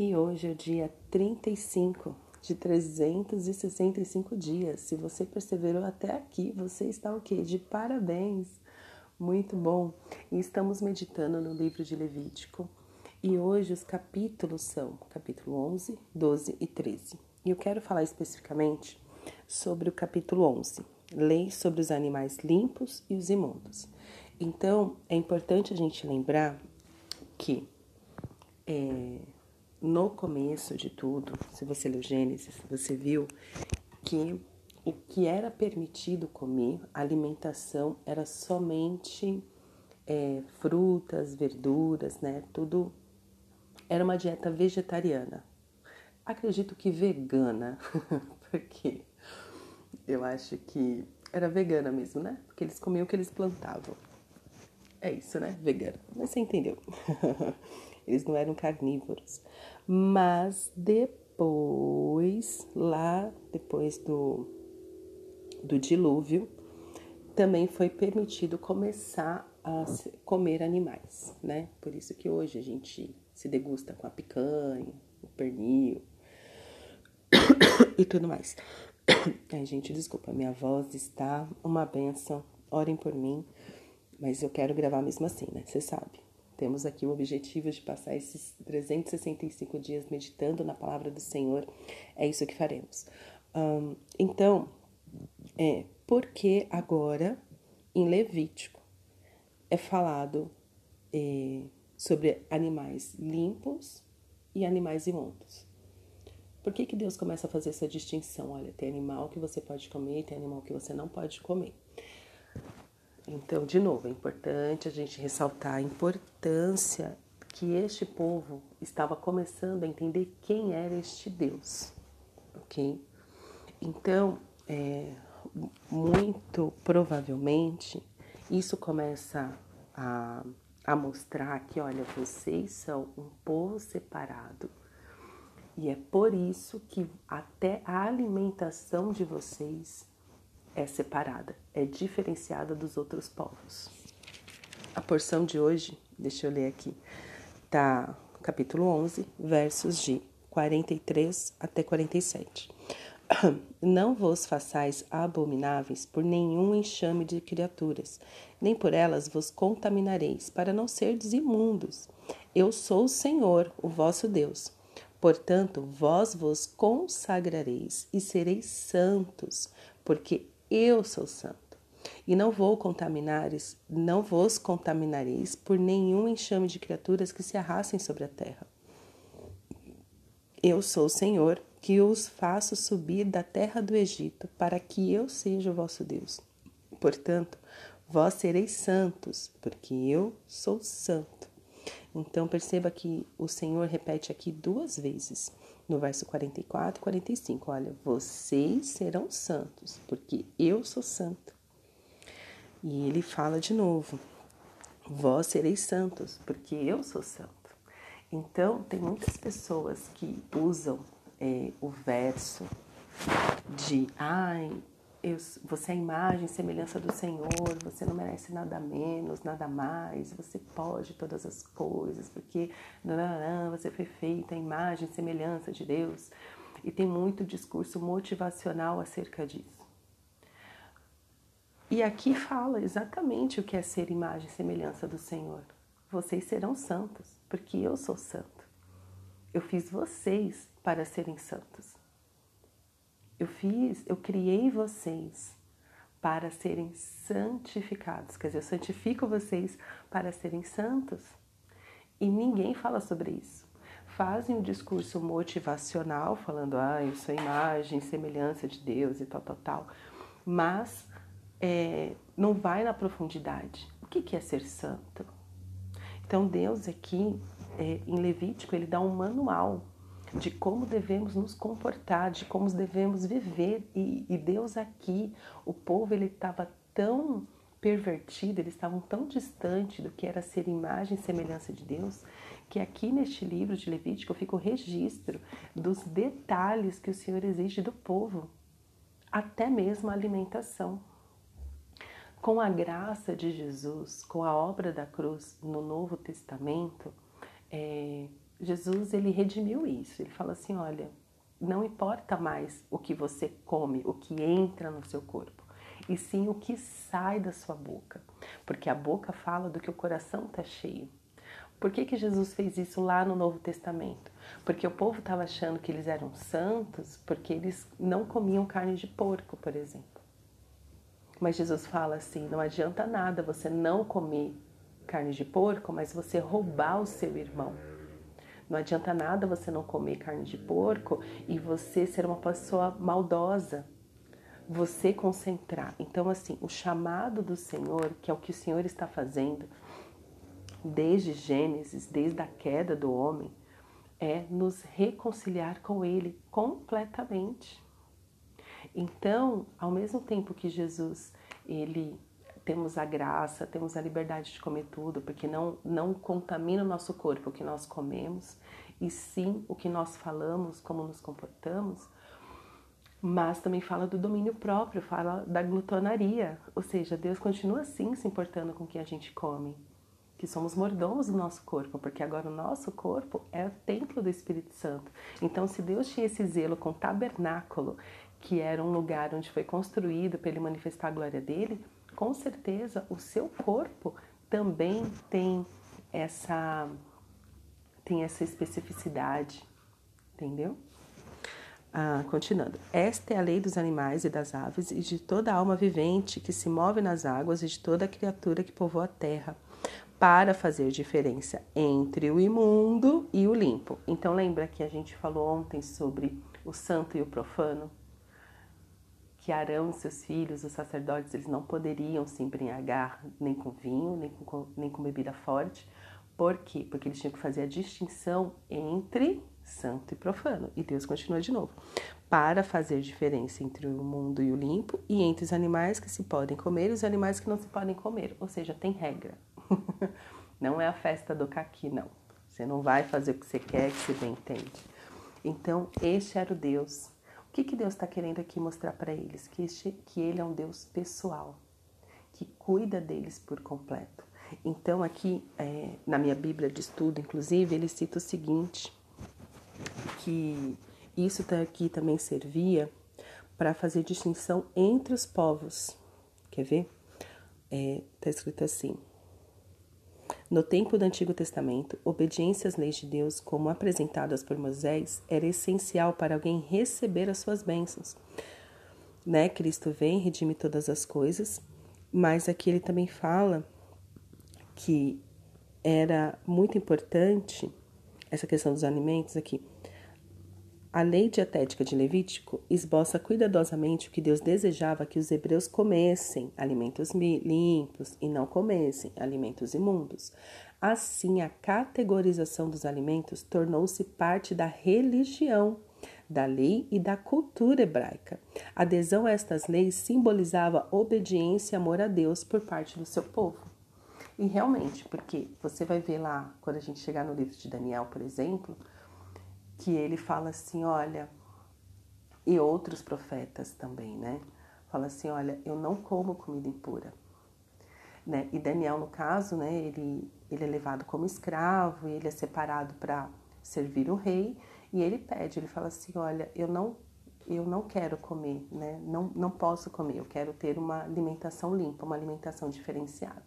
E hoje é o dia 35 de 365 dias. Se você perseverou até aqui, você está o quê? De parabéns! Muito bom! E estamos meditando no livro de Levítico. E hoje os capítulos são capítulo 11, 12 e 13. E eu quero falar especificamente sobre o capítulo 11, Lei sobre os animais limpos e os imundos. Então, é importante a gente lembrar que é, no começo de tudo, se você leu Gênesis, você viu que o que era permitido comer, a alimentação era somente é, frutas, verduras, né? Tudo era uma dieta vegetariana. Acredito que vegana, porque eu acho que era vegana mesmo, né? Porque eles comiam o que eles plantavam. É isso, né? Vegana. Mas você entendeu. Eles não eram carnívoros. Mas depois, lá depois do, do dilúvio, também foi permitido começar a comer animais, né? Por isso que hoje a gente se degusta com a picanha, o pernil e tudo mais. Ai, gente, desculpa, minha voz está uma benção. Orem por mim, mas eu quero gravar mesmo assim, né? Você sabe. Temos aqui o objetivo de passar esses 365 dias meditando na palavra do Senhor. É isso que faremos. Um, então, é porque agora em Levítico é falado é, sobre animais limpos e animais imundos. Por que, que Deus começa a fazer essa distinção? Olha, tem animal que você pode comer, tem animal que você não pode comer. Então, de novo, é importante a gente ressaltar a importância que este povo estava começando a entender quem era este Deus, ok? Então, é, muito provavelmente, isso começa a, a mostrar que, olha, vocês são um povo separado, e é por isso que até a alimentação de vocês é separada, é diferenciada dos outros povos. A porção de hoje, deixa eu ler aqui, tá capítulo 11, versos de 43 até 47. Não vos façais abomináveis por nenhum enxame de criaturas, nem por elas vos contaminareis, para não serdes imundos. Eu sou o Senhor, o vosso Deus. Portanto, vós vos consagrareis e sereis santos, porque eu sou santo. E não vou contaminar, não vos contaminareis por nenhum enxame de criaturas que se arrastem sobre a terra. Eu sou o Senhor, que os faço subir da terra do Egito, para que eu seja o vosso Deus. Portanto, vós sereis santos, porque eu sou santo. Então perceba que o Senhor repete aqui duas vezes no verso 44 e 45. Olha, vocês serão santos, porque eu sou santo. E ele fala de novo: vós sereis santos, porque eu sou santo. Então, tem muitas pessoas que usam é, o verso de ai, eu, você é a imagem e semelhança do Senhor, você não merece nada menos, nada mais, você pode todas as coisas, porque você foi feita a imagem e semelhança de Deus. E tem muito discurso motivacional acerca disso. E aqui fala exatamente o que é ser imagem e semelhança do Senhor. Vocês serão santos, porque eu sou santo. Eu fiz vocês para serem santos. Eu fiz, eu criei vocês para serem santificados. Quer dizer, eu santifico vocês para serem santos. E ninguém fala sobre isso. Fazem um discurso motivacional, falando, ah, eu sou imagem, semelhança de Deus e tal, tal, tal. Mas é, não vai na profundidade. O que é ser santo? Então, Deus aqui, é, em Levítico, ele dá um manual de como devemos nos comportar, de como devemos viver. E, e Deus aqui, o povo, ele estava tão pervertido, eles estavam tão distante do que era ser imagem e semelhança de Deus, que aqui neste livro de Levítico fica o registro dos detalhes que o Senhor exige do povo, até mesmo a alimentação. Com a graça de Jesus, com a obra da cruz no Novo Testamento, é, Jesus ele redimiu isso. Ele fala assim, olha, não importa mais o que você come, o que entra no seu corpo, e sim o que sai da sua boca, porque a boca fala do que o coração está cheio. Por que, que Jesus fez isso lá no Novo Testamento? Porque o povo estava achando que eles eram santos porque eles não comiam carne de porco, por exemplo. Mas Jesus fala assim: não adianta nada você não comer carne de porco, mas você roubar o seu irmão. Não adianta nada você não comer carne de porco e você ser uma pessoa maldosa, você concentrar. Então, assim, o chamado do Senhor, que é o que o Senhor está fazendo desde Gênesis, desde a queda do homem, é nos reconciliar com Ele completamente. Então, ao mesmo tempo que Jesus, ele temos a graça, temos a liberdade de comer tudo, porque não, não contamina o nosso corpo o que nós comemos, e sim o que nós falamos, como nos comportamos, mas também fala do domínio próprio, fala da glutonaria, ou seja, Deus continua sim se importando com o que a gente come, que somos mordomos do nosso corpo, porque agora o nosso corpo é o templo do Espírito Santo. Então, se Deus tinha esse zelo com o tabernáculo, que era um lugar onde foi construído para ele manifestar a glória dele, com certeza o seu corpo também tem essa tem essa especificidade, entendeu? Ah, continuando. Esta é a lei dos animais e das aves e de toda alma vivente que se move nas águas e de toda criatura que povoa a terra para fazer diferença entre o imundo e o limpo. Então lembra que a gente falou ontem sobre o santo e o profano? Que Arão e seus filhos, os sacerdotes, eles não poderiam se embriagar nem com vinho, nem com, nem com bebida forte. Por quê? Porque eles tinham que fazer a distinção entre santo e profano. E Deus continua de novo. Para fazer diferença entre o mundo e o limpo, e entre os animais que se podem comer e os animais que não se podem comer. Ou seja, tem regra. não é a festa do caqui, não. Você não vai fazer o que você quer, que você bem entende. Então, este era o Deus. Que, que Deus está querendo aqui mostrar para eles? Que, este, que Ele é um Deus pessoal, que cuida deles por completo. Então, aqui é, na minha Bíblia de estudo, inclusive, ele cita o seguinte: que isso aqui também servia para fazer distinção entre os povos. Quer ver? Está é, escrito assim: no tempo do Antigo Testamento, obediência às leis de Deus, como apresentadas por Moisés, era essencial para alguém receber as suas bênçãos. Né? Cristo vem, redime todas as coisas, mas aqui ele também fala que era muito importante essa questão dos alimentos aqui a lei dietética de Levítico esboça cuidadosamente o que Deus desejava que os hebreus comessem alimentos limpos e não comessem alimentos imundos. Assim, a categorização dos alimentos tornou-se parte da religião, da lei e da cultura hebraica. A adesão a estas leis simbolizava obediência e amor a Deus por parte do seu povo. E realmente, porque você vai ver lá, quando a gente chegar no livro de Daniel, por exemplo, que ele fala assim, olha, e outros profetas também, né? Fala assim, olha, eu não como comida impura. Né? E Daniel, no caso, né, ele, ele é levado como escravo ele é separado para servir o rei e ele pede, ele fala assim, olha, eu não eu não quero comer, né? Não, não posso comer, eu quero ter uma alimentação limpa, uma alimentação diferenciada.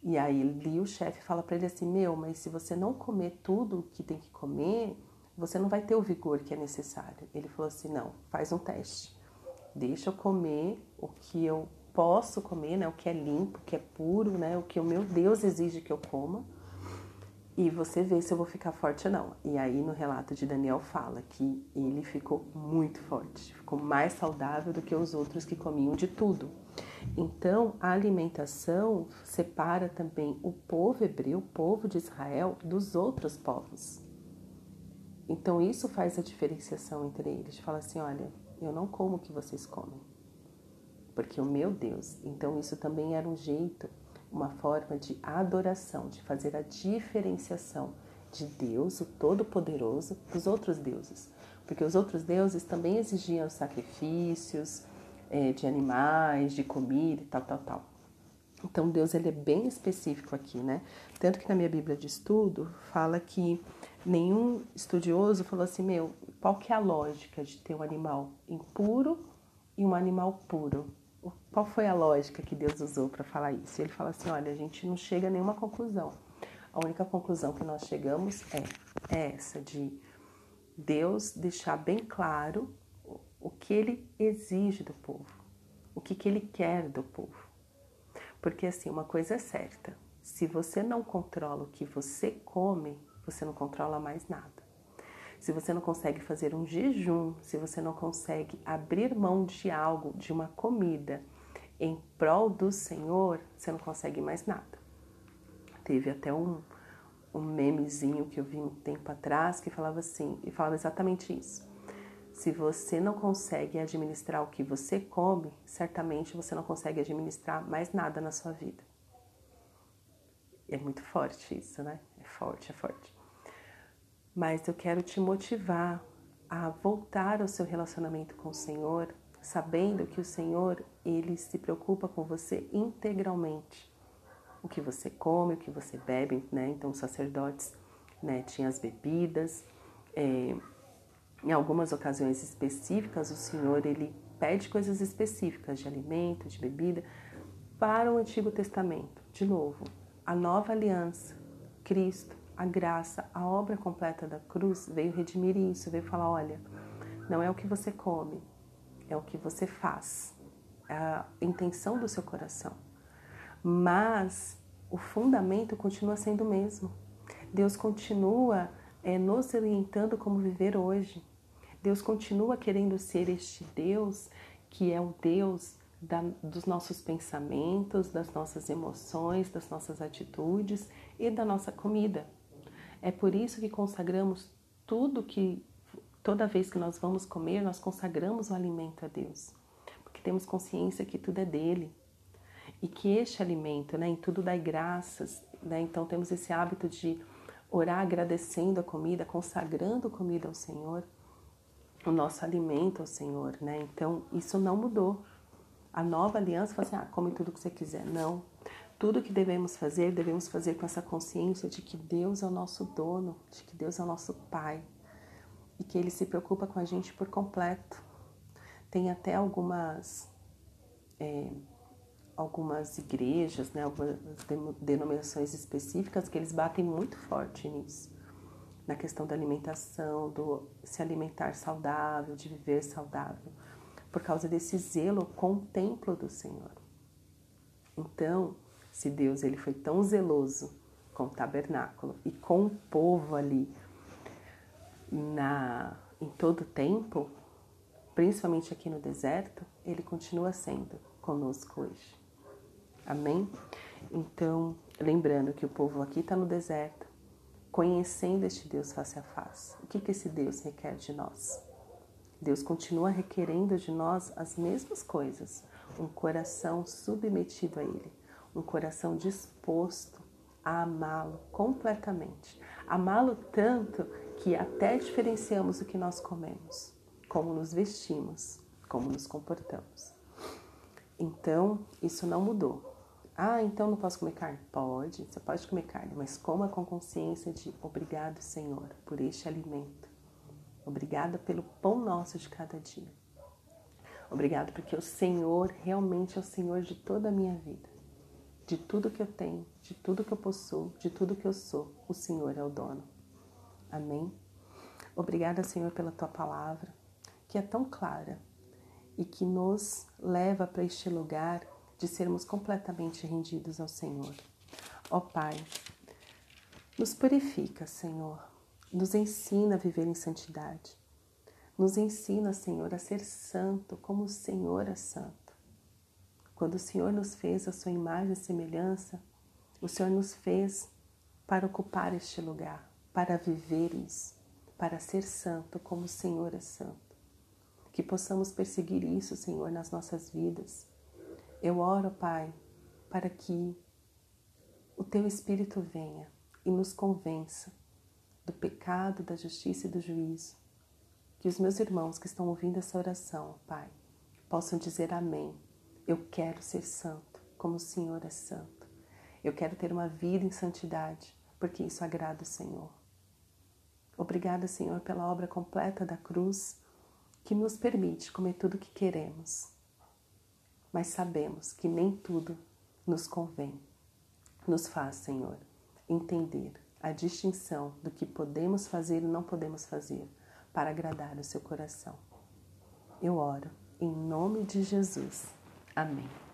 E aí o chefe fala para ele assim, meu, mas se você não comer tudo que tem que comer, você não vai ter o vigor que é necessário. Ele falou assim: não, faz um teste. Deixa eu comer o que eu posso comer, né? O que é limpo, o que é puro, né? O que o meu Deus exige que eu coma. E você vê se eu vou ficar forte ou não. E aí no relato de Daniel fala que ele ficou muito forte, ficou mais saudável do que os outros que comiam de tudo. Então, a alimentação separa também o povo hebreu, o povo de Israel, dos outros povos. Então isso faz a diferenciação entre eles. Fala assim, olha, eu não como o que vocês comem, porque o meu Deus. Então isso também era um jeito, uma forma de adoração, de fazer a diferenciação de Deus, o Todo-Poderoso, dos outros deuses, porque os outros deuses também exigiam sacrifícios é, de animais, de comida e tal, tal, tal. Então Deus ele é bem específico aqui, né? Tanto que na minha Bíblia de estudo fala que nenhum estudioso falou assim, meu, qual que é a lógica de ter um animal impuro e um animal puro? Qual foi a lógica que Deus usou para falar isso? Ele fala assim, olha, a gente não chega a nenhuma conclusão. A única conclusão que nós chegamos é, essa de Deus deixar bem claro o que ele exige do povo, o que, que ele quer do povo. Porque assim, uma coisa é certa, se você não controla o que você come, você não controla mais nada. Se você não consegue fazer um jejum, se você não consegue abrir mão de algo, de uma comida, em prol do Senhor, você não consegue mais nada. Teve até um, um memezinho que eu vi um tempo atrás que falava assim, e falava exatamente isso. Se você não consegue administrar o que você come, certamente você não consegue administrar mais nada na sua vida. É muito forte isso, né? É forte, é forte mas eu quero te motivar a voltar ao seu relacionamento com o Senhor, sabendo que o Senhor, ele se preocupa com você integralmente. O que você come, o que você bebe, né? Então, os sacerdotes, né, tinham as bebidas. É, em algumas ocasiões específicas, o Senhor, ele pede coisas específicas de alimento, de bebida, para o Antigo Testamento. De novo, a nova aliança, Cristo, a graça, a obra completa da cruz veio redimir isso, veio falar: olha, não é o que você come, é o que você faz, é a intenção do seu coração. Mas o fundamento continua sendo o mesmo. Deus continua é, nos orientando como viver hoje. Deus continua querendo ser este Deus que é o Deus da, dos nossos pensamentos, das nossas emoções, das nossas atitudes e da nossa comida. É por isso que consagramos tudo que, toda vez que nós vamos comer, nós consagramos o alimento a Deus. Porque temos consciência que tudo é dele. E que este alimento, né, em tudo dai graças, né? Então temos esse hábito de orar agradecendo a comida, consagrando a comida ao Senhor, o nosso alimento ao Senhor, né? Então isso não mudou. A nova aliança fala assim: ah, come tudo que você quiser. Não. Tudo que devemos fazer, devemos fazer com essa consciência de que Deus é o nosso dono, de que Deus é o nosso Pai e que Ele se preocupa com a gente por completo. Tem até algumas, é, algumas igrejas, né, algumas denominações específicas que eles batem muito forte nisso, na questão da alimentação, do se alimentar saudável, de viver saudável, por causa desse zelo com o templo do Senhor. Então, se Deus ele foi tão zeloso com o tabernáculo e com o povo ali na em todo o tempo, principalmente aqui no deserto, ele continua sendo conosco hoje. Amém? Então, lembrando que o povo aqui está no deserto, conhecendo este Deus face a face. O que, que esse Deus requer de nós? Deus continua requerendo de nós as mesmas coisas, um coração submetido a Ele, um coração disposto a amá-lo completamente. Amá-lo tanto que até diferenciamos o que nós comemos, como nos vestimos, como nos comportamos. Então, isso não mudou. Ah, então não posso comer carne? Pode, você pode comer carne, mas coma com consciência de obrigado, Senhor, por este alimento. Obrigada pelo pão nosso de cada dia. Obrigado porque o Senhor realmente é o Senhor de toda a minha vida de tudo que eu tenho, de tudo que eu possuo, de tudo que eu sou, o Senhor é o dono. Amém? Obrigada, Senhor, pela tua palavra, que é tão clara e que nos leva para este lugar de sermos completamente rendidos ao Senhor. Ó Pai, nos purifica, Senhor, nos ensina a viver em santidade. Nos ensina, Senhor, a ser santo como o Senhor é santo. Quando o Senhor nos fez a sua imagem e semelhança, o Senhor nos fez para ocupar este lugar, para viver isso, para ser santo como o Senhor é santo. Que possamos perseguir isso, Senhor, nas nossas vidas. Eu oro, Pai, para que o Teu Espírito venha e nos convença do pecado, da justiça e do juízo. Que os meus irmãos que estão ouvindo essa oração, Pai, possam dizer amém eu quero ser santo. como o Senhor é santo. Eu quero ter uma vida em santidade, porque isso agrada o Senhor. Obrigada, Senhor, pela obra completa da cruz que nos permite comer tudo o que queremos. Mas sabemos que nem tudo nos convém. Nos faz, Senhor, entender a distinção do que podemos fazer e não podemos fazer para agradar o seu coração. Eu oro em nome de Jesus. Amém.